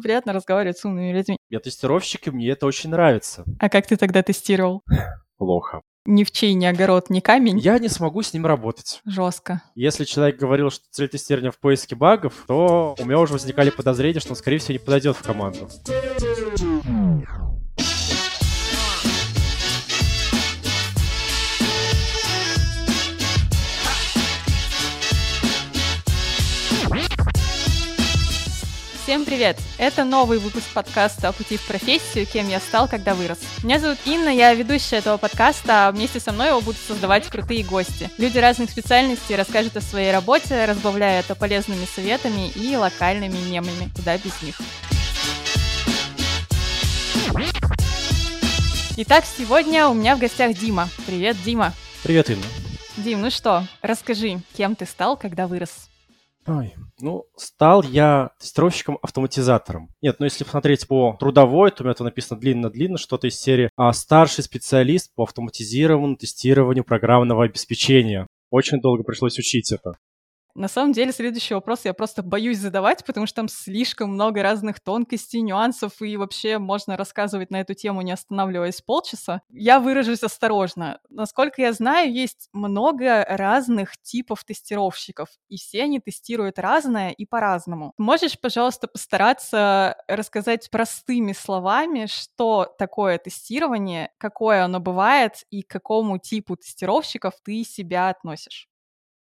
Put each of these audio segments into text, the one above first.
Приятно разговаривать с умными людьми. Я тестировщик, и мне это очень нравится. А как ты тогда тестировал? Плохо. Ни в чей, ни огород, ни камень? Я не смогу с ним работать. Жестко. Если человек говорил, что цель тестирования в поиске багов, то у меня уже возникали подозрения, что он, скорее всего, не подойдет в команду. Всем привет! Это новый выпуск подкаста о пути в профессию «Кем я стал, когда вырос». Меня зовут Инна, я ведущая этого подкаста, а вместе со мной его будут создавать крутые гости. Люди разных специальностей расскажут о своей работе, разбавляя это полезными советами и локальными мемами. Куда без них. Итак, сегодня у меня в гостях Дима. Привет, Дима. Привет, Инна. Дим, ну что, расскажи, кем ты стал, когда вырос? Ой, ну, стал я тестировщиком-автоматизатором. Нет, ну если посмотреть по трудовой, то у меня это написано длинно-длинно, что-то из серии а «Старший специалист по автоматизированному тестированию программного обеспечения». Очень долго пришлось учить это. На самом деле, следующий вопрос я просто боюсь задавать, потому что там слишком много разных тонкостей, нюансов, и вообще можно рассказывать на эту тему, не останавливаясь полчаса. Я выражусь осторожно. Насколько я знаю, есть много разных типов тестировщиков, и все они тестируют разное и по-разному. Можешь, пожалуйста, постараться рассказать простыми словами, что такое тестирование, какое оно бывает и к какому типу тестировщиков ты себя относишь?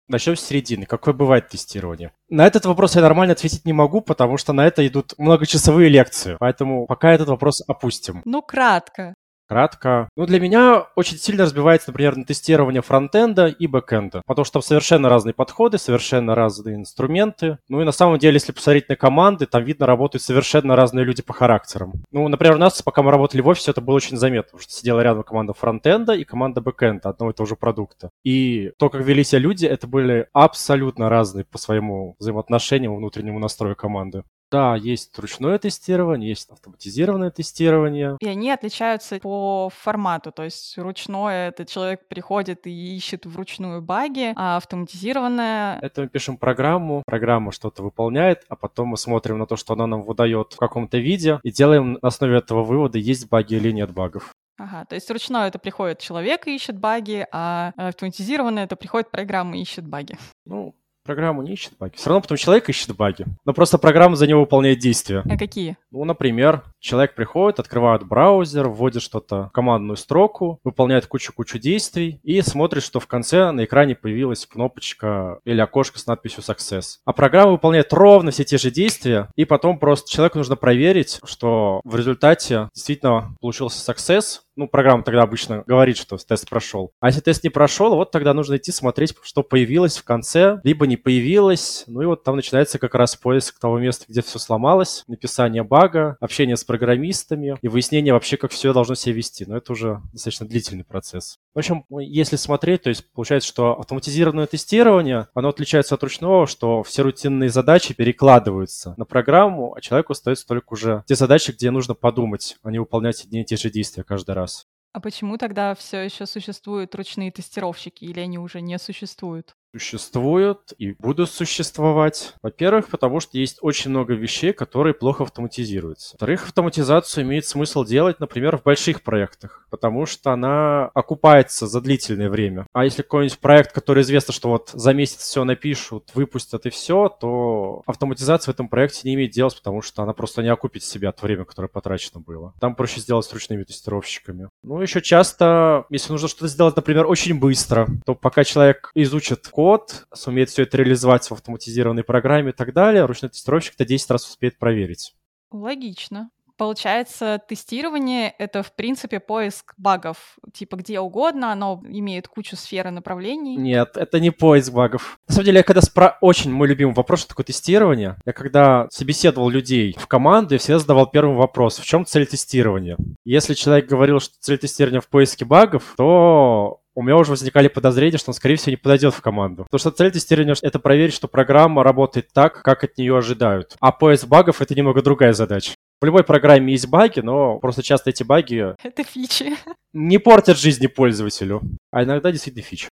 Начнем с середины. Какое бывает тестирование? На этот вопрос я нормально ответить не могу, потому что на это идут многочасовые лекции. Поэтому пока этот вопрос опустим. Ну, кратко. Кратко. Ну, для меня очень сильно разбивается, например, на тестирование фронтенда и бэкенда, потому что там совершенно разные подходы, совершенно разные инструменты. Ну и на самом деле, если посмотреть на команды, там видно, работают совершенно разные люди по характерам. Ну, например, у нас, пока мы работали в офисе, это было очень заметно, потому что сидела рядом команда фронтенда и команда бэкенда одного и того же продукта. И то, как вели себя люди, это были абсолютно разные по своему взаимоотношению, внутреннему настрою команды. Да, есть ручное тестирование, есть автоматизированное тестирование. И они отличаются по формату. То есть ручное — это человек приходит и ищет вручную баги, а автоматизированное... Это мы пишем программу, программа что-то выполняет, а потом мы смотрим на то, что она нам выдает в каком-то виде, и делаем на основе этого вывода, есть баги или нет багов. Ага, то есть ручное это приходит человек и ищет баги, а автоматизированное это приходит программа и ищет баги. Ну, Программа не ищет баги. Все равно потом человек ищет баги. Но просто программа за него выполняет действия. А какие? Ну, например, человек приходит, открывает браузер, вводит что-то в командную строку, выполняет кучу-кучу действий и смотрит, что в конце на экране появилась кнопочка или окошко с надписью Success. А программа выполняет ровно все те же действия, и потом просто человеку нужно проверить, что в результате действительно получился Success, ну, программа тогда обычно говорит, что тест прошел. А если тест не прошел, вот тогда нужно идти смотреть, что появилось в конце, либо не появилось. Ну и вот там начинается как раз поиск того места, где все сломалось, написание бага, общение с программистами и выяснение вообще, как все должно себя вести. Но это уже достаточно длительный процесс. В общем, если смотреть, то есть получается, что автоматизированное тестирование, оно отличается от ручного, что все рутинные задачи перекладываются на программу, а человеку остается только уже те задачи, где нужно подумать, а не выполнять одни и те же действия каждый раз. А почему тогда все еще существуют ручные тестировщики, или они уже не существуют? Существуют и будут существовать. Во-первых, потому что есть очень много вещей, которые плохо автоматизируются. Во-вторых, автоматизацию имеет смысл делать, например, в больших проектах, потому что она окупается за длительное время. А если какой-нибудь проект, который известно, что вот за месяц все напишут, выпустят и все, то автоматизация в этом проекте не имеет дела, потому что она просто не окупит себя от времени, которое потрачено было. Там проще сделать с ручными тестировщиками. Ну, еще часто, если нужно что-то сделать, например, очень быстро, то пока человек изучит код, сумеет все это реализовать в автоматизированной программе и так далее, ручной тестировщик это 10 раз успеет проверить. Логично. Получается, тестирование — это, в принципе, поиск багов. Типа где угодно, оно имеет кучу сфер и направлений. Нет, это не поиск багов. На самом деле, я когда спра... Очень мой любимый вопрос, что такое тестирование. Я когда собеседовал людей в команду, я всегда задавал первый вопрос. В чем цель тестирования? Если человек говорил, что цель тестирования в поиске багов, то у меня уже возникали подозрения, что он, скорее всего, не подойдет в команду. Потому что цель тестирования — это проверить, что программа работает так, как от нее ожидают. А поиск багов — это немного другая задача. В любой программе есть баги, но просто часто эти баги... Это фичи. Не портят жизни пользователю, а иногда действительно фичи.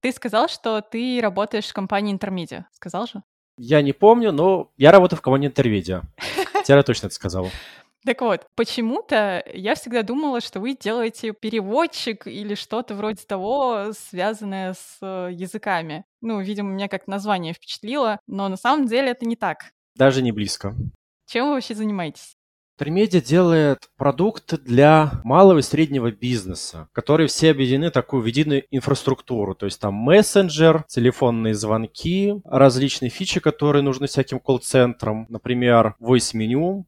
Ты сказал, что ты работаешь в компании Intermedia. Сказал же? Я не помню, но я работаю в команде Intermedia. Я точно это сказал. Так вот, почему-то я всегда думала, что вы делаете переводчик или что-то вроде того, связанное с э, языками. Ну, видимо, меня как название впечатлило, но на самом деле это не так. Даже не близко. Чем вы вообще занимаетесь? Тримедиа делает продукты для малого и среднего бизнеса, которые все объединены в такую единую инфраструктуру. То есть там мессенджер, телефонные звонки, различные фичи, которые нужны всяким колл-центрам, например, voice меню,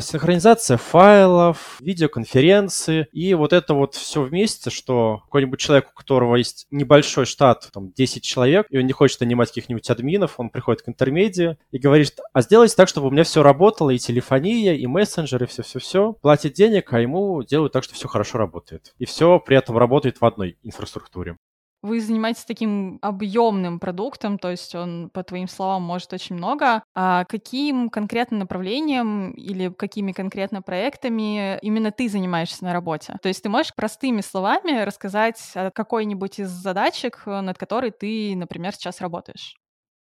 синхронизация файлов, видеоконференции и вот это вот все вместе, что какой-нибудь человек, у которого есть небольшой штат, там 10 человек, и он не хочет нанимать каких-нибудь админов, он приходит к интермедиа и говорит, а сделайте так, чтобы у меня все работало, и телефония, и мессенджер, мессенджеры, все-все-все, платит денег, а ему делают так, что все хорошо работает. И все при этом работает в одной инфраструктуре. Вы занимаетесь таким объемным продуктом, то есть он, по твоим словам, может очень много. А каким конкретным направлением или какими конкретно проектами именно ты занимаешься на работе? То есть ты можешь простыми словами рассказать о какой-нибудь из задачек, над которой ты, например, сейчас работаешь?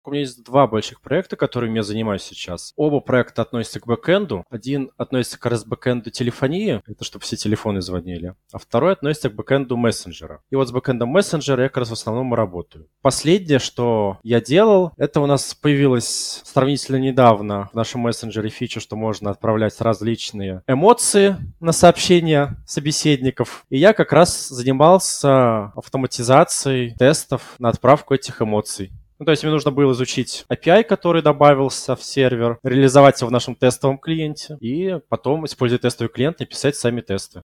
У меня есть два больших проекта, которыми я занимаюсь сейчас. Оба проекта относятся к бэкэнду. Один относится как раз к бэкэнду телефонии, это чтобы все телефоны звонили. А второй относится к бэкэнду мессенджера. И вот с бэкэндом мессенджера я как раз в основном работаю. Последнее, что я делал, это у нас появилось сравнительно недавно в нашем мессенджере фича, что можно отправлять различные эмоции на сообщения собеседников. И я как раз занимался автоматизацией тестов на отправку этих эмоций. Ну, то есть мне нужно было изучить API, который добавился в сервер, реализовать его в нашем тестовом клиенте и потом, используя тестовый клиент, написать сами тесты.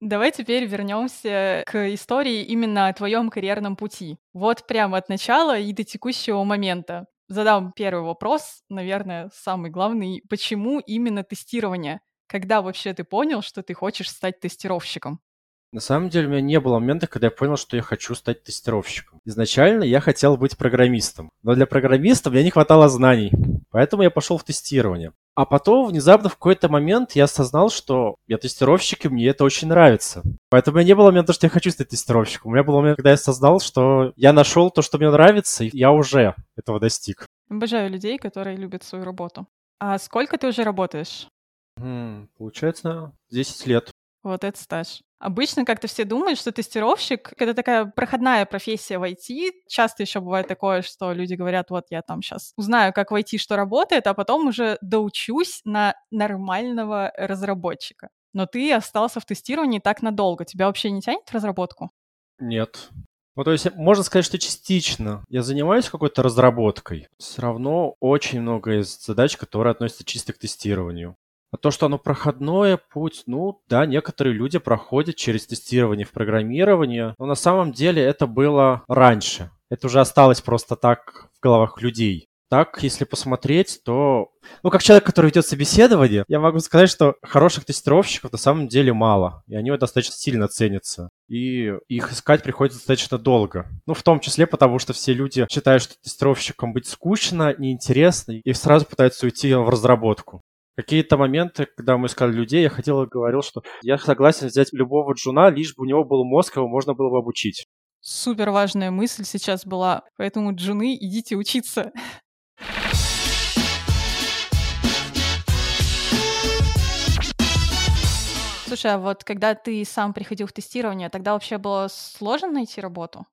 Давай теперь вернемся к истории именно о твоем карьерном пути. Вот прямо от начала и до текущего момента. Задам первый вопрос, наверное, самый главный. Почему именно тестирование? Когда вообще ты понял, что ты хочешь стать тестировщиком? На самом деле у меня не было момента, когда я понял, что я хочу стать тестировщиком. Изначально я хотел быть программистом, но для программиста мне не хватало знаний, поэтому я пошел в тестирование. А потом внезапно в какой-то момент я осознал, что я тестировщик, и мне это очень нравится. Поэтому у меня не было момента, что я хочу стать тестировщиком. У меня был момент, когда я осознал, что я нашел то, что мне нравится, и я уже этого достиг. Обожаю людей, которые любят свою работу. А сколько ты уже работаешь? М, получается, 10 лет. Вот это стаж. Обычно как-то все думают, что тестировщик — это такая проходная профессия в IT. Часто еще бывает такое, что люди говорят, вот я там сейчас узнаю, как в IT что работает, а потом уже доучусь на нормального разработчика. Но ты остался в тестировании так надолго. Тебя вообще не тянет в разработку? Нет. Ну, то есть, можно сказать, что частично я занимаюсь какой-то разработкой. Все равно очень много из задач, которые относятся чисто к тестированию. А то, что оно проходное путь, ну да, некоторые люди проходят через тестирование в программировании, но на самом деле это было раньше. Это уже осталось просто так в головах людей. Так, если посмотреть, то... Ну, как человек, который ведет собеседование, я могу сказать, что хороших тестировщиков на самом деле мало. И они достаточно сильно ценятся. И их искать приходится достаточно долго. Ну, в том числе потому, что все люди считают, что тестировщиком быть скучно, неинтересно, и сразу пытаются уйти в разработку какие-то моменты, когда мы искали людей, я хотел и говорил, что я согласен взять любого джуна, лишь бы у него был мозг, его можно было бы обучить. Супер важная мысль сейчас была, поэтому джуны, идите учиться. Слушай, а вот когда ты сам приходил в тестирование, тогда вообще было сложно найти работу?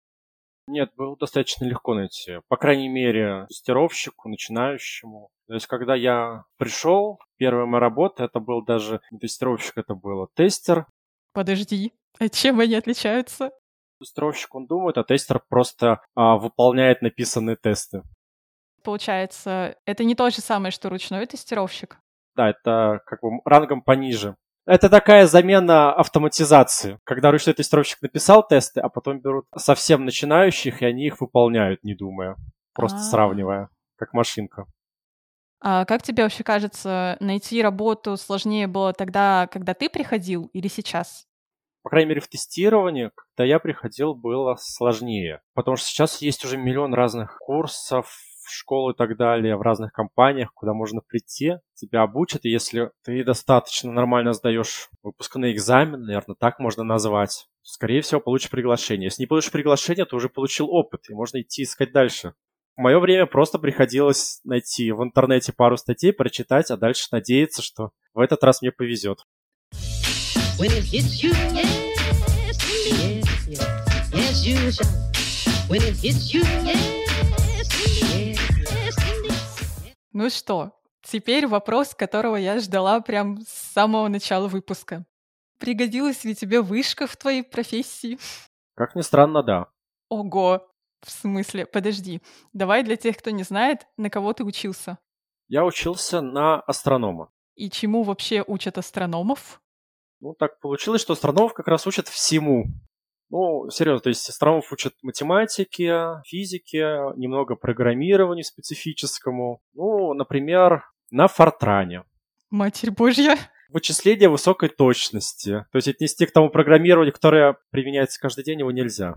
Нет, было достаточно легко найти. По крайней мере, тестировщику, начинающему. То есть, когда я пришел, первая моя работа, это был даже не тестировщик, это был тестер. Подожди, а чем они отличаются? Тестировщик, он думает, а тестер просто а, выполняет написанные тесты. Получается, это не то же самое, что ручной тестировщик? Да, это как бы рангом пониже. Это такая замена автоматизации, когда ручной тестировщик написал тесты, а потом берут совсем начинающих, и они их выполняют, не думая, просто А-а-а. сравнивая, как машинка. А как тебе вообще кажется, найти работу сложнее было тогда, когда ты приходил, или сейчас? По крайней мере, в тестировании, когда я приходил, было сложнее. Потому что сейчас есть уже миллион разных курсов, в школу и так далее, в разных компаниях, куда можно прийти, тебя обучат, и если ты достаточно нормально сдаешь выпускные экзамены, наверное, так можно назвать, скорее всего, получишь приглашение. Если не получишь приглашение, то уже получил опыт, и можно идти искать дальше. В мое время просто приходилось найти в интернете пару статей, прочитать, а дальше надеяться, что в этот раз мне повезет. Ну что, теперь вопрос, которого я ждала прям с самого начала выпуска. Пригодилась ли тебе вышка в твоей профессии? Как ни странно, да. Ого, в смысле? Подожди. Давай для тех, кто не знает, на кого ты учился? Я учился на астронома. И чему вообще учат астрономов? Ну, так получилось, что астрономов как раз учат всему. Ну, серьезно, то есть астрономов учат математике, физике, немного программированию специфическому. Ну, например, на Фортране. Матерь Божья. Вычисление высокой точности. То есть отнести к тому программированию, которое применяется каждый день, его нельзя.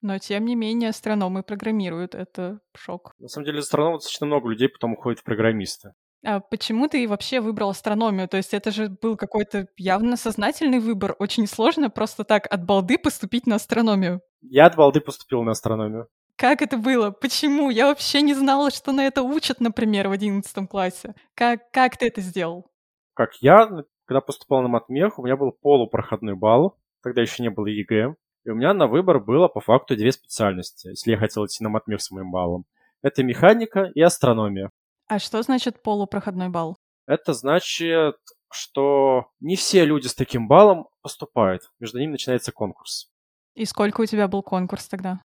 Но, тем не менее, астрономы программируют. Это шок. На самом деле, астрономов достаточно много людей потом уходит в программисты. А почему ты вообще выбрал астрономию? То есть это же был какой-то явно сознательный выбор. Очень сложно просто так от балды поступить на астрономию. Я от балды поступил на астрономию. Как это было? Почему? Я вообще не знала, что на это учат, например, в одиннадцатом классе. Как, как ты это сделал? Как я, когда поступал на матмех, у меня был полупроходной балл, тогда еще не было ЕГЭ. И у меня на выбор было по факту две специальности, если я хотел идти на матмех с моим баллом. Это механика и астрономия. А что значит полупроходной балл? Это значит, что не все люди с таким баллом поступают. Между ними начинается конкурс. И сколько у тебя был конкурс тогда?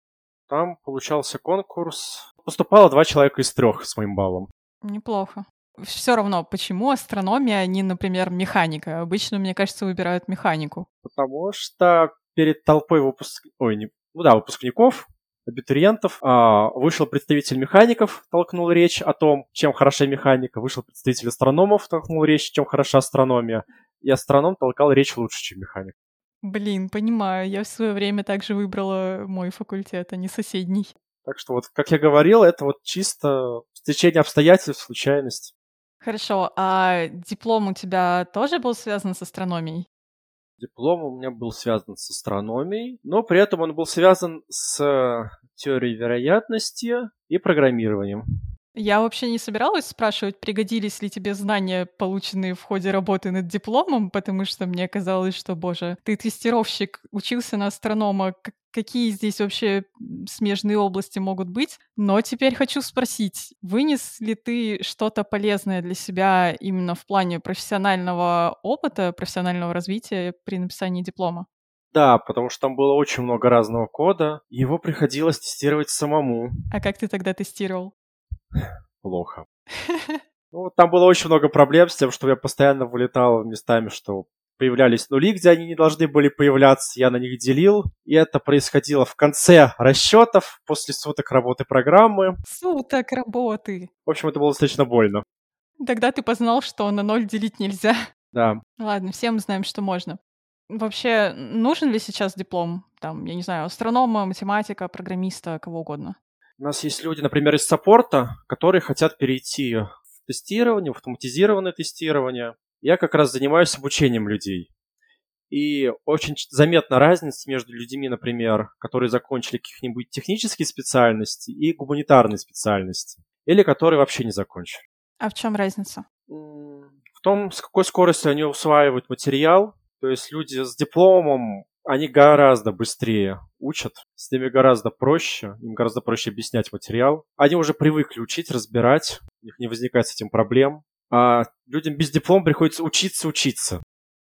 Там получался конкурс. Поступало два человека из трех с моим баллом. Неплохо. Все равно, почему астрономия, а не, например, механика? Обычно, мне кажется, выбирают механику. Потому что перед толпой выпуск... Ой, не... ну да, выпускников, абитуриентов, а, вышел представитель механиков, толкнул речь о том, чем хороша механика, вышел представитель астрономов, толкнул речь, чем хороша астрономия, и астроном толкал речь лучше, чем механик. Блин, понимаю, я в свое время также выбрала мой факультет, а не соседний. Так что вот, как я говорил, это вот чисто стечение обстоятельств, случайность. Хорошо, а диплом у тебя тоже был связан с астрономией? Диплом у меня был связан с астрономией, но при этом он был связан с теорией вероятности и программированием. Я вообще не собиралась спрашивать, пригодились ли тебе знания, полученные в ходе работы над дипломом, потому что мне казалось, что, боже, ты тестировщик, учился на астронома, какие здесь вообще смежные области могут быть. Но теперь хочу спросить, вынес ли ты что-то полезное для себя именно в плане профессионального опыта, профессионального развития при написании диплома? Да, потому что там было очень много разного кода, его приходилось тестировать самому. А как ты тогда тестировал? Плохо. Ну, там было очень много проблем с тем, что я постоянно вылетал местами, что появлялись нули, где они не должны были появляться, я на них делил, и это происходило в конце расчетов, после суток работы программы. Суток работы. В общем, это было достаточно больно. Тогда ты познал, что на ноль делить нельзя. Да. Ладно, все мы знаем, что можно. Вообще, нужен ли сейчас диплом? Там, я не знаю, астронома, математика, программиста, кого угодно. У нас есть люди, например, из саппорта, которые хотят перейти в тестирование, в автоматизированное тестирование. Я как раз занимаюсь обучением людей. И очень заметна разница между людьми, например, которые закончили каких-нибудь технические специальности и гуманитарные специальности, или которые вообще не закончили. А в чем разница? В том, с какой скоростью они усваивают материал. То есть люди с дипломом они гораздо быстрее учат, с ними гораздо проще, им гораздо проще объяснять материал. Они уже привыкли учить, разбирать, у них не возникает с этим проблем. А людям без диплома приходится учиться учиться.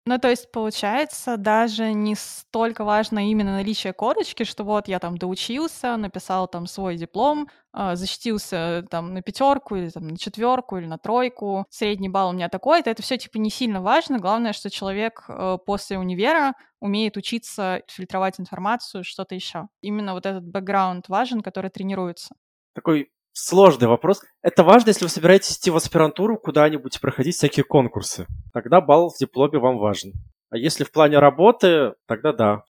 Ну, то есть, получается, даже не столько важно именно наличие корочки, что вот я там доучился, написал там свой диплом, э, защитился там на пятерку или там на четверку или на тройку, средний балл у меня такой, то это все типа не сильно важно. Главное, что человек э, после универа умеет учиться фильтровать информацию, что-то еще. Именно вот этот бэкграунд важен, который тренируется. Такой Сложный вопрос. Это важно, если вы собираетесь идти в аспирантуру куда-нибудь проходить всякие конкурсы. Тогда балл в дипломе вам важен. А если в плане работы, тогда да.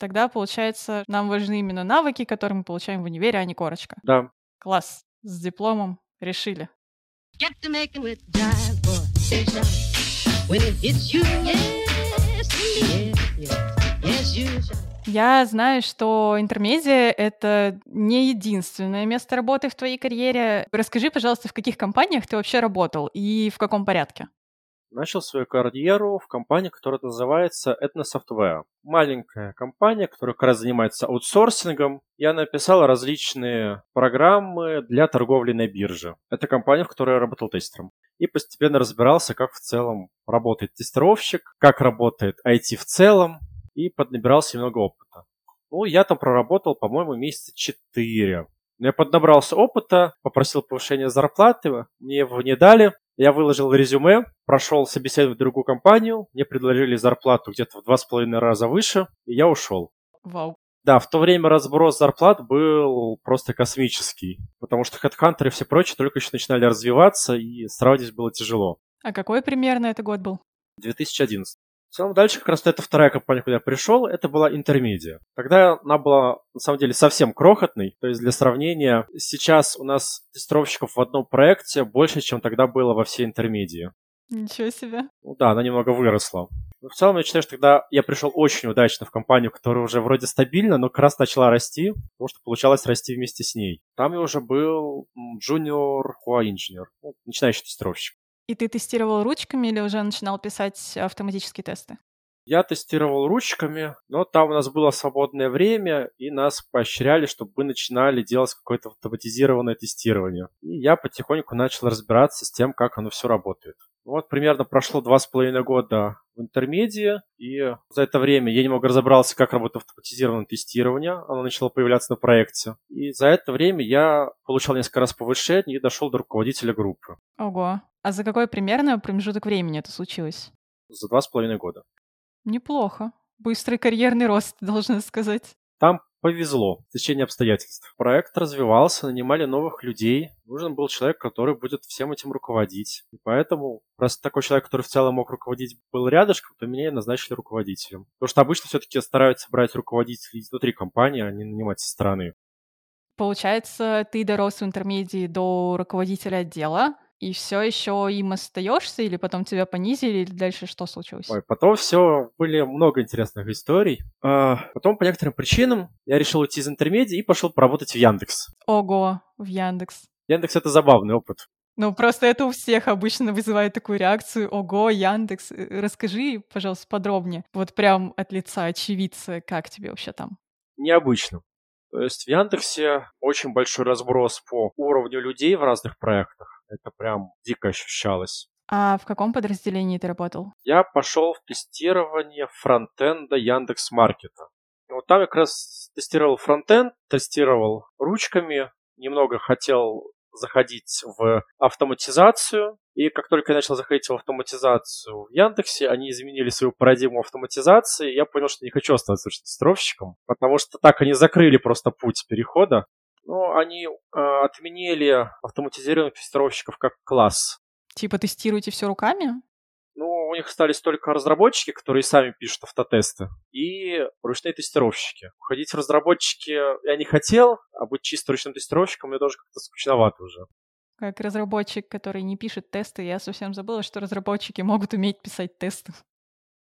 Тогда, получается, нам важны именно навыки, которые мы получаем в универе, а не корочка. Да. Класс. С дипломом решили. Я знаю, что интермедиа — это не единственное место работы в твоей карьере. Расскажи, пожалуйста, в каких компаниях ты вообще работал и в каком порядке? Начал свою карьеру в компании, которая называется Etno Software. Маленькая компания, которая как раз занимается аутсорсингом. Я написал различные программы для торговли на бирже. Это компания, в которой я работал тестером. И постепенно разбирался, как в целом работает тестировщик, как работает IT в целом, и поднабирался немного опыта. Ну, я там проработал, по-моему, месяца четыре. Я поднабрался опыта, попросил повышения зарплаты, мне его не дали. Я выложил резюме, прошел собеседование в другую компанию, мне предложили зарплату где-то в два с половиной раза выше, и я ушел. Вау. Да, в то время разброс зарплат был просто космический, потому что HeadHunter и все прочее только еще начинали развиваться, и сравнить было тяжело. А какой примерно это год был? 2011. В целом дальше как раз это вторая компания, куда я пришел, это была Интермедиа. Тогда она была на самом деле совсем крохотной, то есть для сравнения, сейчас у нас тестировщиков в одном проекте больше, чем тогда было во всей Интермедии. Ничего себе. Ну да, она немного выросла. Но в целом я считаю, что тогда я пришел очень удачно в компанию, которая уже вроде стабильна, но как раз начала расти, потому что получалось расти вместе с ней. Там я уже был junior QA инженер, ну, начинающий тестировщик. И ты тестировал ручками или уже начинал писать автоматические тесты? Я тестировал ручками, но там у нас было свободное время, и нас поощряли, чтобы мы начинали делать какое-то автоматизированное тестирование. И я потихоньку начал разбираться с тем, как оно все работает. Вот примерно прошло два с половиной года в интермедии, и за это время я немного разобрался, как работает автоматизированное тестирование. Оно начало появляться на проекте. И за это время я получал несколько раз повышение и дошел до руководителя группы. Ого. А за какой примерно промежуток времени это случилось? За два с половиной года. Неплохо. Быстрый карьерный рост, должна сказать. Там повезло, в течение обстоятельств. Проект развивался, нанимали новых людей. Нужен был человек, который будет всем этим руководить. И поэтому, раз такой человек, который в целом мог руководить, был рядышком, то меня и назначили руководителем. Потому что обычно все-таки стараются брать руководителей внутри компании, а не нанимать со стороны. Получается, ты дорос в интермедии до руководителя отдела, и все еще им остаешься, или потом тебя понизили, или дальше что случилось? Ой, потом все были много интересных историй. А, потом по некоторым причинам я решил уйти из интермедии и пошел поработать в Яндекс. Ого, в Яндекс. Яндекс это забавный опыт. Ну, просто это у всех обычно вызывает такую реакцию. Ого, Яндекс. Э, расскажи, пожалуйста, подробнее. Вот прям от лица очевидца, как тебе вообще там? Необычно. То есть в Яндексе очень большой разброс по уровню людей в разных проектах. Это прям дико ощущалось. А в каком подразделении ты работал? Я пошел в тестирование фронтенда Яндекс Маркета. Вот там я как раз тестировал фронтенд, тестировал ручками, немного хотел заходить в автоматизацию. И как только я начал заходить в автоматизацию в Яндексе, они изменили свою парадигму автоматизации. Я понял, что не хочу оставаться тестировщиком, потому что так они закрыли просто путь перехода. Но они э, отменили автоматизированных тестировщиков как класс. Типа тестируете все руками? Ну, у них остались только разработчики, которые сами пишут автотесты, и ручные тестировщики. Уходить в разработчики я не хотел, а быть чисто ручным тестировщиком мне тоже как-то скучновато уже. Как разработчик, который не пишет тесты, я совсем забыла, что разработчики могут уметь писать тесты.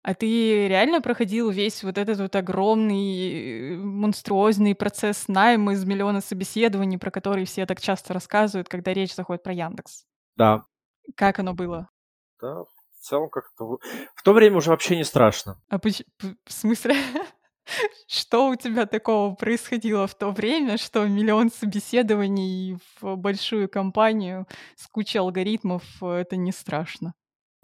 А ты реально проходил весь вот этот вот огромный, монструозный процесс найма из миллиона собеседований, про которые все так часто рассказывают, когда речь заходит про Яндекс? Да. Как оно было? Да, в целом как-то... В то время уже вообще не страшно. А поч... в смысле? Что у тебя такого происходило в то время, что миллион собеседований в большую компанию с кучей алгоритмов — это не страшно?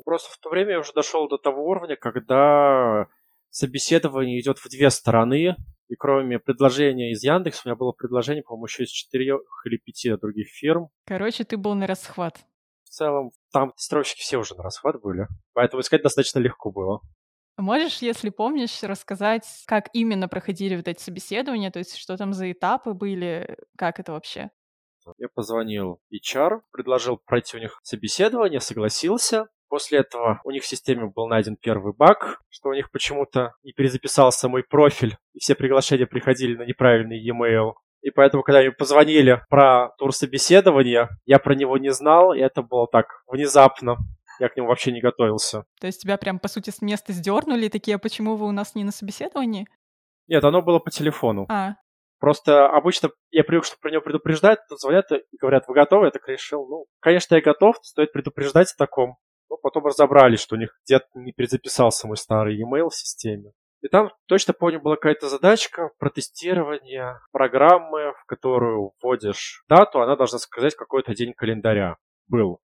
Просто в то время я уже дошел до того уровня, когда собеседование идет в две стороны, и кроме предложения из Яндекса, у меня было предложение, по-моему, еще из четырех или пяти других фирм. Короче, ты был на расхват. В целом, там тестировщики все уже на расхват были, поэтому искать достаточно легко было. Можешь, если помнишь, рассказать, как именно проходили вот эти собеседования, то есть что там за этапы были, как это вообще? Я позвонил HR, предложил пройти у них собеседование, согласился. После этого у них в системе был найден первый баг, что у них почему-то не перезаписался мой профиль, и все приглашения приходили на неправильный e-mail. И поэтому, когда мне позвонили про тур собеседования, я про него не знал, и это было так внезапно. Я к нему вообще не готовился. То есть тебя прям, по сути, с места сдернули такие, а почему вы у нас не на собеседовании? Нет, оно было по телефону. А, Просто обычно я привык, что про него предупреждают, тут звонят и говорят, вы готовы? Я так решил, ну, конечно, я готов, стоит предупреждать о таком. Но потом разобрались, что у них где-то не перезаписался мой старый e-mail в системе. И там, точно помню, была какая-то задачка про тестирование программы, в которую вводишь дату, она должна сказать какой-то день календаря был.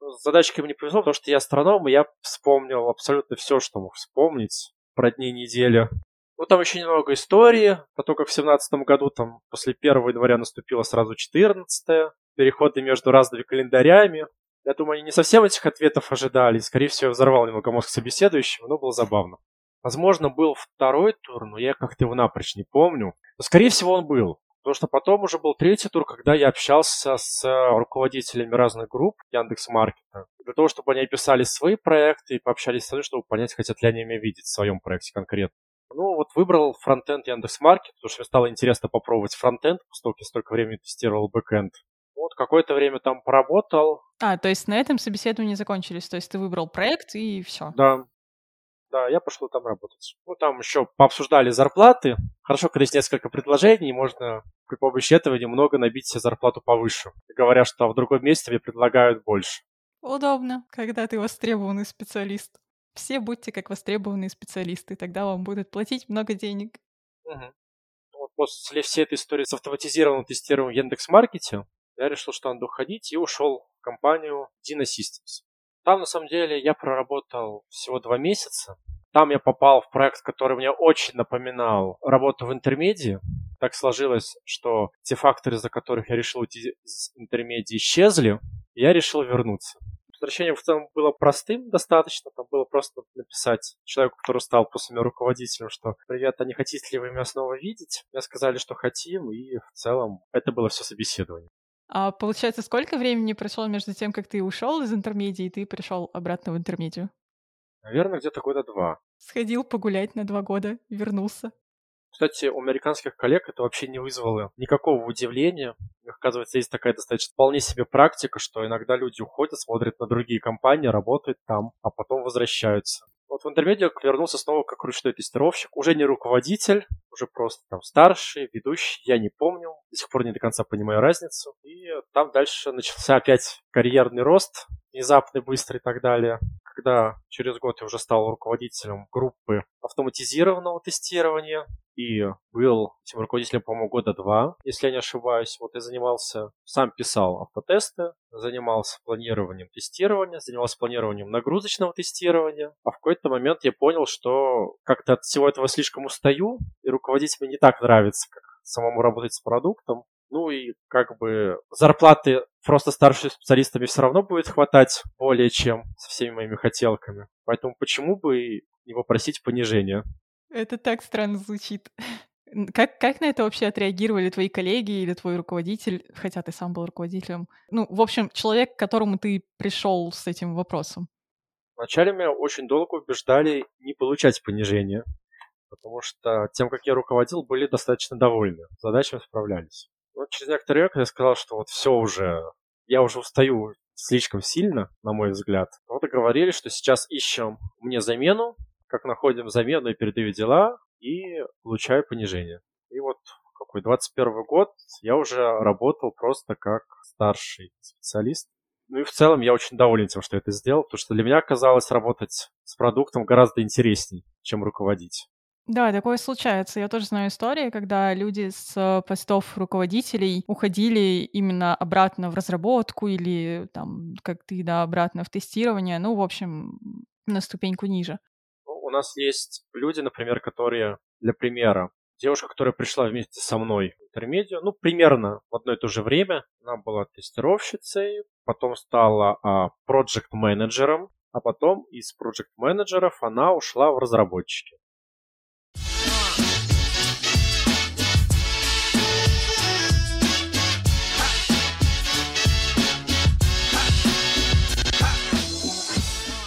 С задачкой мне повезло, потому что я астроном, и я вспомнил абсолютно все, что мог вспомнить про дни недели. Ну, там еще немного истории, про то, как в семнадцатом году, там, после 1 января наступило сразу 14 переходы между разными календарями. Я думаю, они не совсем этих ответов ожидали. Скорее всего, взорвал немного мозг собеседующего, но было забавно. Возможно, был второй тур, но я как-то его напрочь не помню. Но, скорее всего, он был. Потому что потом уже был третий тур, когда я общался с руководителями разных групп Яндекс Маркета. Для того, чтобы они описали свои проекты и пообщались со мной, чтобы понять, хотят ли они меня видеть в своем проекте конкретно. Ну, вот выбрал фронтенд Яндекс.Маркет, потому что мне стало интересно попробовать фронтенд, поскольку столько времени тестировал бэкенд. Какое-то время там поработал. а, то есть на этом собеседования закончились, то есть ты выбрал проект и все. Да, да, я пошел там работать. Ну, там еще пообсуждали зарплаты. Хорошо, когда есть несколько предложений, можно при помощи этого немного набить себе зарплату повыше. Говоря, что в другом месте мне предлагают больше. Удобно, когда ты востребованный специалист. Все будьте как востребованные специалисты, тогда вам будут платить много денег. Угу. Вот после всей этой истории с автоматизированным тестированием в Яндекс.Маркете я решил, что надо уходить и ушел в компанию Dino Systems. Там, на самом деле, я проработал всего два месяца. Там я попал в проект, который мне очень напоминал работу в интермедии. Так сложилось, что те факторы, за которых я решил уйти из интермедии, исчезли, и я решил вернуться. Возвращение в целом было простым достаточно. Там было просто написать человеку, который стал после меня руководителем, что «Привет, а не хотите ли вы меня снова видеть?» Мне сказали, что хотим, и в целом это было все собеседование. А получается, сколько времени прошло между тем, как ты ушел из интермедии, и ты пришел обратно в интермедию? Наверное, где-то года два. Сходил погулять на два года, вернулся. Кстати, у американских коллег это вообще не вызвало никакого удивления. Оказывается, есть такая достаточно вполне себе практика, что иногда люди уходят, смотрят на другие компании, работают там, а потом возвращаются. Вот в интермедиа вернулся снова как ручной тестировщик. Уже не руководитель, уже просто там старший, ведущий, я не помню. До сих пор не до конца понимаю разницу. И там дальше начался опять карьерный рост, внезапный, быстрый и так далее. Когда через год я уже стал руководителем группы автоматизированного тестирования, и был этим руководителем, по-моему, года два, если я не ошибаюсь. Вот я занимался, сам писал автотесты, занимался планированием тестирования, занимался планированием нагрузочного тестирования. А в какой-то момент я понял, что как-то от всего этого слишком устаю, и руководить мне не так нравится, как самому работать с продуктом. Ну и как бы зарплаты просто старшими специалистами все равно будет хватать более чем со всеми моими хотелками. Поэтому почему бы не попросить понижения? Это так странно звучит. Как, как на это вообще отреагировали твои коллеги или твой руководитель, хотя ты сам был руководителем? Ну, в общем, человек, к которому ты пришел с этим вопросом. Вначале меня очень долго убеждали не получать понижения, потому что тем, как я руководил, были достаточно довольны, задачами справлялись. Вот через некоторое время, когда я сказал, что вот все уже, я уже устаю слишком сильно, на мой взгляд, вот и говорили, что сейчас ищем мне замену, как находим замену и передаю дела, и получаю понижение. И вот какой 21 год я уже работал просто как старший специалист. Ну и в целом я очень доволен тем, что я это сделал, потому что для меня казалось работать с продуктом гораздо интересней, чем руководить. Да, такое случается. Я тоже знаю истории, когда люди с постов руководителей уходили именно обратно в разработку или там, как ты, да, обратно в тестирование. Ну, в общем, на ступеньку ниже. Нас есть люди, например, которые, для примера, девушка, которая пришла вместе со мной в интермедию, ну, примерно в одно и то же время. Она была тестировщицей, потом стала а, проект-менеджером, а потом из проект-менеджеров она ушла в разработчики.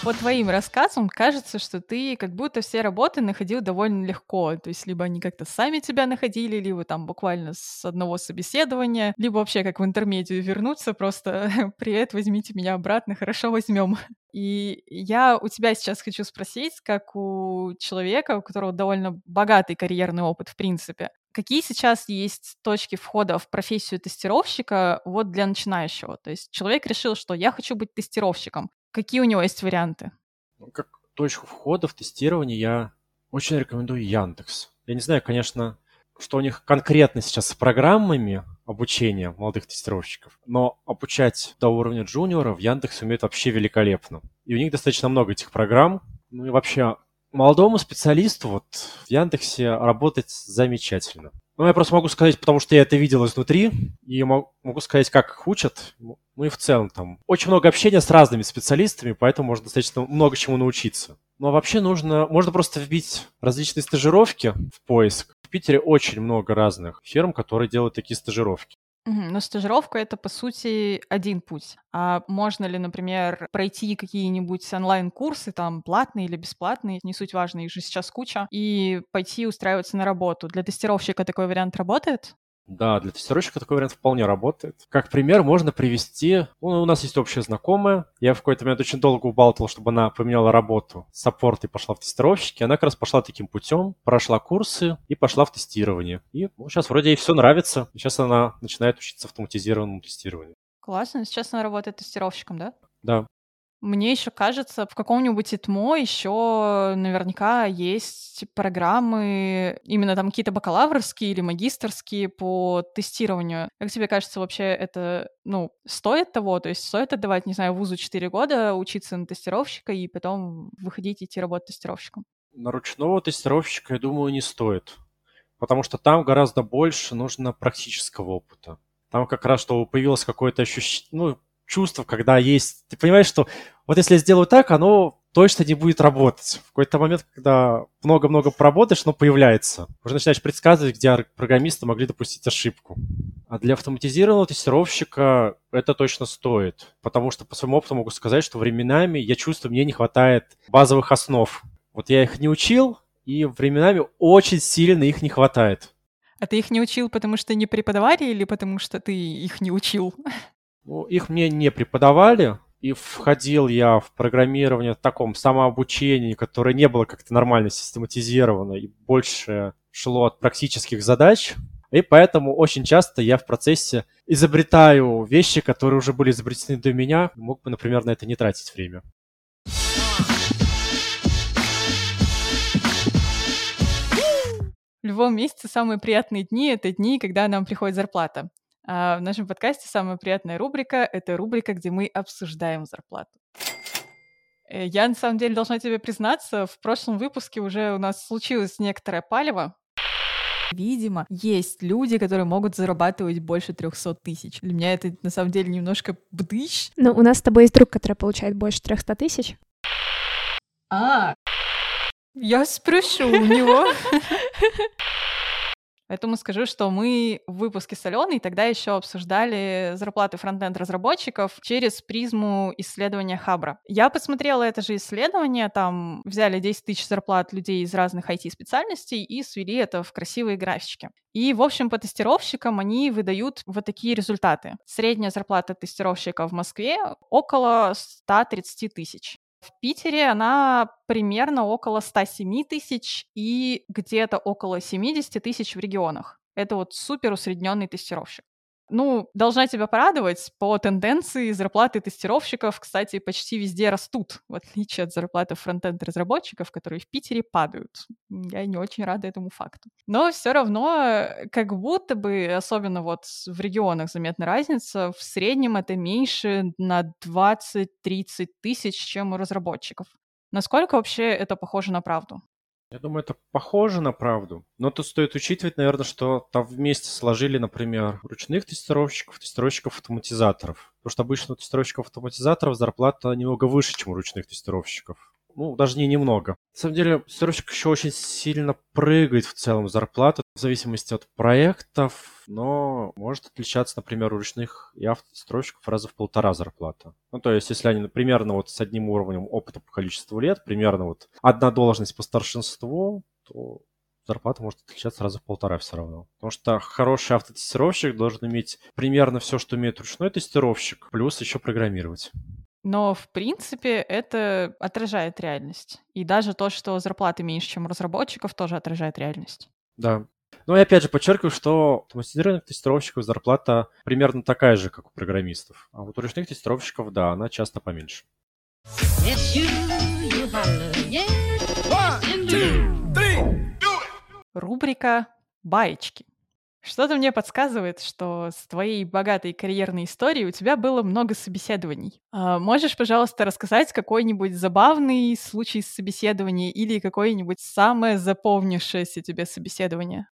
По твоим рассказам кажется, что ты как будто все работы находил довольно легко. То есть либо они как-то сами тебя находили, либо там буквально с одного собеседования, либо вообще как в интермедию вернуться, просто привет, возьмите меня обратно, хорошо возьмем. И я у тебя сейчас хочу спросить, как у человека, у которого довольно богатый карьерный опыт, в принципе, какие сейчас есть точки входа в профессию тестировщика вот для начинающего? То есть человек решил, что я хочу быть тестировщиком. Какие у него есть варианты? Ну, как точку входа в тестирование я очень рекомендую Яндекс. Я не знаю, конечно, что у них конкретно сейчас с программами обучения молодых тестировщиков, но обучать до уровня джуниора в Яндекс умеет вообще великолепно. И у них достаточно много этих программ. Ну и вообще, молодому специалисту вот в Яндексе работать замечательно. Ну, я просто могу сказать, потому что я это видел изнутри, и могу сказать, как их учат. Ну и в целом там очень много общения с разными специалистами, поэтому можно достаточно много чему научиться. Но вообще нужно, можно просто вбить различные стажировки в поиск. В Питере очень много разных фирм, которые делают такие стажировки. Но стажировка это, по сути, один путь. А можно ли, например, пройти какие-нибудь онлайн-курсы, там, платные или бесплатные, не суть важно, их же сейчас куча, и пойти устраиваться на работу? Для тестировщика такой вариант работает? Да, для тестировщика такой вариант вполне работает. Как пример можно привести, ну, у нас есть общая знакомая, я в какой-то момент очень долго убалтывал, чтобы она поменяла работу с саппорт и пошла в тестировщики, она как раз пошла таким путем, прошла курсы и пошла в тестирование. И ну, сейчас вроде ей все нравится, сейчас она начинает учиться автоматизированному тестированию. Классно, сейчас она работает тестировщиком, да? Да. Мне еще кажется, в каком-нибудь ИТМО еще наверняка есть программы, именно там какие-то бакалаврские или магистрские по тестированию. Как тебе кажется, вообще это, ну, стоит того? То есть стоит отдавать, не знаю, вузу 4 года, учиться на тестировщика и потом выходить и идти работать тестировщиком? На ручного тестировщика, я думаю, не стоит. Потому что там гораздо больше нужно практического опыта. Там как раз, чтобы появилось какое-то ощущение, ну, чувство, когда есть... Ты понимаешь, что вот если я сделаю так, оно точно не будет работать. В какой-то момент, когда много-много поработаешь, оно появляется. Уже начинаешь предсказывать, где программисты могли допустить ошибку. А для автоматизированного тестировщика это точно стоит. Потому что по своему опыту могу сказать, что временами я чувствую, мне не хватает базовых основ. Вот я их не учил, и временами очень сильно их не хватает. А ты их не учил, потому что не преподавали или потому что ты их не учил? Ну, их мне не преподавали, и входил я в программирование в таком самообучении, которое не было как-то нормально систематизировано и больше шло от практических задач. И поэтому очень часто я в процессе изобретаю вещи, которые уже были изобретены до меня. Мог бы, например, на это не тратить время. В любом месяце самые приятные дни — это дни, когда нам приходит зарплата. А в нашем подкасте самая приятная рубрика — это рубрика, где мы обсуждаем зарплату. Э, я, на самом деле, должна тебе признаться, в прошлом выпуске уже у нас случилось некоторое палево. Видимо, есть люди, которые могут зарабатывать больше 300 тысяч. Для меня это, на самом деле, немножко бдыщ. Ну, у нас с тобой есть друг, который получает больше 300 тысяч. А, я спрошу у него. Поэтому скажу, что мы в выпуске с Аленой тогда еще обсуждали зарплаты фронтенд-разработчиков через призму исследования Хабра. Я посмотрела это же исследование, там взяли 10 тысяч зарплат людей из разных IT-специальностей и свели это в красивые графички. И, в общем, по тестировщикам они выдают вот такие результаты. Средняя зарплата тестировщика в Москве около 130 тысяч. В Питере она примерно около 107 тысяч и где-то около 70 тысяч в регионах. Это вот супер усредненный тестировщик. Ну, должна тебя порадовать, по тенденции зарплаты тестировщиков, кстати, почти везде растут, в отличие от зарплаты фронтенд-разработчиков, которые в Питере падают. Я не очень рада этому факту. Но все равно, как будто бы, особенно вот в регионах заметна разница, в среднем это меньше на 20-30 тысяч, чем у разработчиков. Насколько вообще это похоже на правду? Я думаю, это похоже на правду. Но тут стоит учитывать, наверное, что там вместе сложили, например, ручных тестировщиков, тестировщиков-автоматизаторов. Потому что обычно у тестировщиков-автоматизаторов зарплата немного выше, чем у ручных тестировщиков. Ну, даже не немного. На самом деле, тестировщик еще очень сильно прыгает в целом зарплата в зависимости от проектов, но может отличаться, например, у ручных и автотестировщиков раза в полтора зарплата. Ну, то есть, если они ну, примерно вот с одним уровнем опыта по количеству лет, примерно вот одна должность по старшинству, то зарплата может отличаться раза в полтора все равно. Потому что хороший автотестировщик должен иметь примерно все, что имеет ручной тестировщик, плюс еще программировать. Но, в принципе, это отражает реальность. И даже то, что зарплаты меньше, чем у разработчиков, тоже отражает реальность. Да. Ну и опять же подчеркиваю, что у автоматизированных тестировщиков зарплата примерно такая же, как у программистов. А вот у ручных тестировщиков, да, она часто поменьше. Yes, you, you Рубрика «Баечки». Что-то мне подсказывает, что с твоей богатой карьерной историей у тебя было много собеседований. А можешь, пожалуйста, рассказать какой-нибудь забавный случай собеседования или какое-нибудь самое запомнившееся тебе собеседование?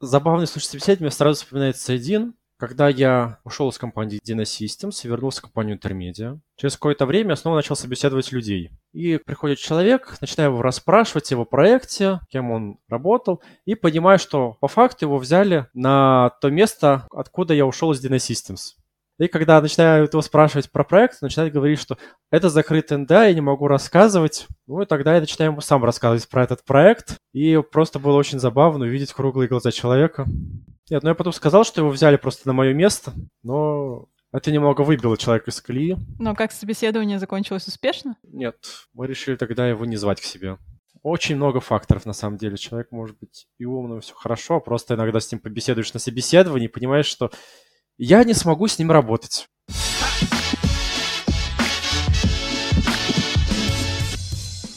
Забавный случай собеседования сразу вспоминается один. Когда я ушел из компании Dino Systems и вернулся в компанию Intermedia, через какое-то время я снова начал собеседовать людей. И приходит человек, начинаю его расспрашивать о его проекте, кем он работал, и понимаю, что по факту его взяли на то место, откуда я ушел из Dino Systems. И когда начинают его спрашивать про проект, начинают говорить, что это закрытый НДА, я не могу рассказывать. Ну и тогда я начинаю ему сам рассказывать про этот проект. И просто было очень забавно увидеть круглые глаза человека. Нет, ну я потом сказал, что его взяли просто на мое место, но это немного выбило человека из колеи. Но как собеседование закончилось успешно? Нет, мы решили тогда его не звать к себе. Очень много факторов, на самом деле. Человек может быть и умным, все хорошо, просто иногда с ним побеседуешь на собеседовании и понимаешь, что я не смогу с ним работать.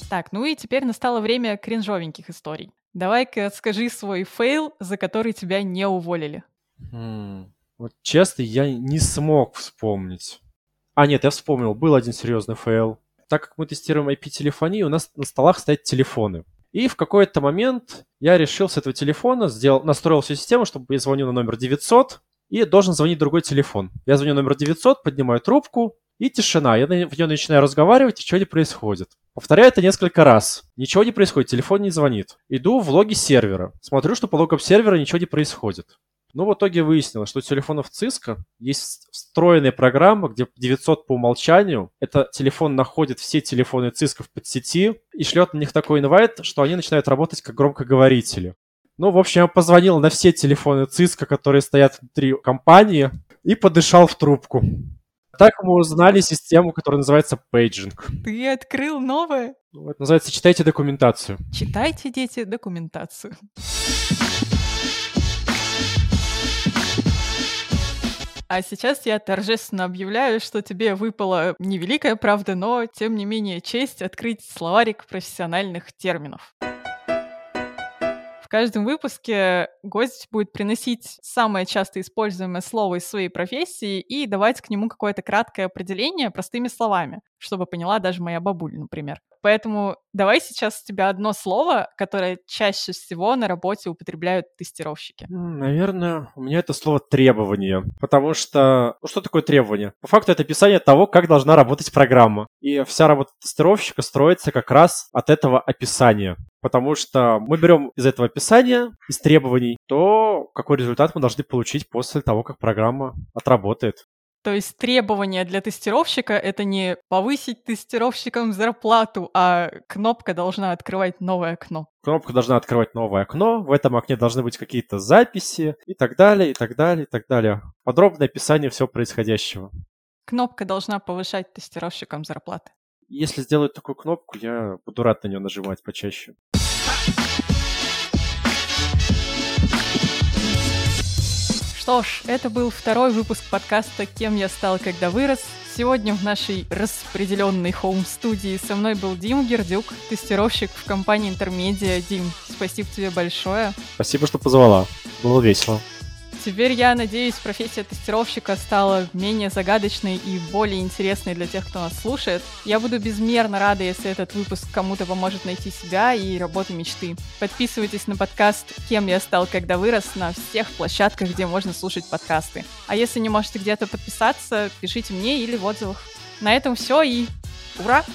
Так, ну и теперь настало время кринжовеньких историй. Давай-ка скажи свой fail, за который тебя не уволили. Хм, вот честно, я не смог вспомнить. А, нет, я вспомнил, был один серьезный fail. Так как мы тестируем IP-телефонию, у нас на столах стоят телефоны. И в какой-то момент я решил с этого телефона, сделал, настроил всю систему, чтобы я звоню на номер 900, и должен звонить другой телефон. Я звоню номер 900, поднимаю трубку, и тишина. Я в нее начинаю разговаривать, ничего не происходит. Повторяю это несколько раз. Ничего не происходит, телефон не звонит. Иду в логи сервера. Смотрю, что по логам сервера ничего не происходит. Ну, в итоге выяснилось, что у телефонов Cisco есть встроенная программа, где 900 по умолчанию. Это телефон находит все телефоны Cisco в подсети и шлет на них такой инвайт, что они начинают работать как громкоговорители. Ну, в общем, я позвонил на все телефоны Cisco, которые стоят внутри компании, и подышал в трубку. Так мы узнали систему, которая называется paging. Ты открыл новое? Это называется «Читайте документацию». Читайте, дети, документацию. А сейчас я торжественно объявляю, что тебе выпала невеликая правда, но, тем не менее, честь открыть словарик профессиональных терминов. В каждом выпуске гость будет приносить самое часто используемое слово из своей профессии и давать к нему какое-то краткое определение простыми словами, чтобы поняла даже моя бабуля, например. Поэтому давай сейчас у тебя одно слово, которое чаще всего на работе употребляют тестировщики. Наверное, у меня это слово требование. Потому что, ну что такое требование? По факту это описание того, как должна работать программа. И вся работа тестировщика строится как раз от этого описания. Потому что мы берем из этого описания, из требований, то какой результат мы должны получить после того, как программа отработает. То есть требования для тестировщика — это не повысить тестировщикам зарплату, а кнопка должна открывать новое окно. Кнопка должна открывать новое окно, в этом окне должны быть какие-то записи и так далее, и так далее, и так далее. Подробное описание всего происходящего. Кнопка должна повышать тестировщикам зарплаты. Если сделать такую кнопку, я буду рад на нее нажимать почаще. Что ж, это был второй выпуск подкаста «Кем я стал, когда вырос». Сегодня в нашей распределенной хоум-студии со мной был Дим Гердюк, тестировщик в компании Интермедиа. Дим, спасибо тебе большое. Спасибо, что позвала. Было весело. Теперь, я надеюсь, профессия тестировщика стала менее загадочной и более интересной для тех, кто нас слушает. Я буду безмерно рада, если этот выпуск кому-то поможет найти себя и работу мечты. Подписывайтесь на подкаст «Кем я стал, когда вырос» на всех площадках, где можно слушать подкасты. А если не можете где-то подписаться, пишите мне или в отзывах. На этом все и ура!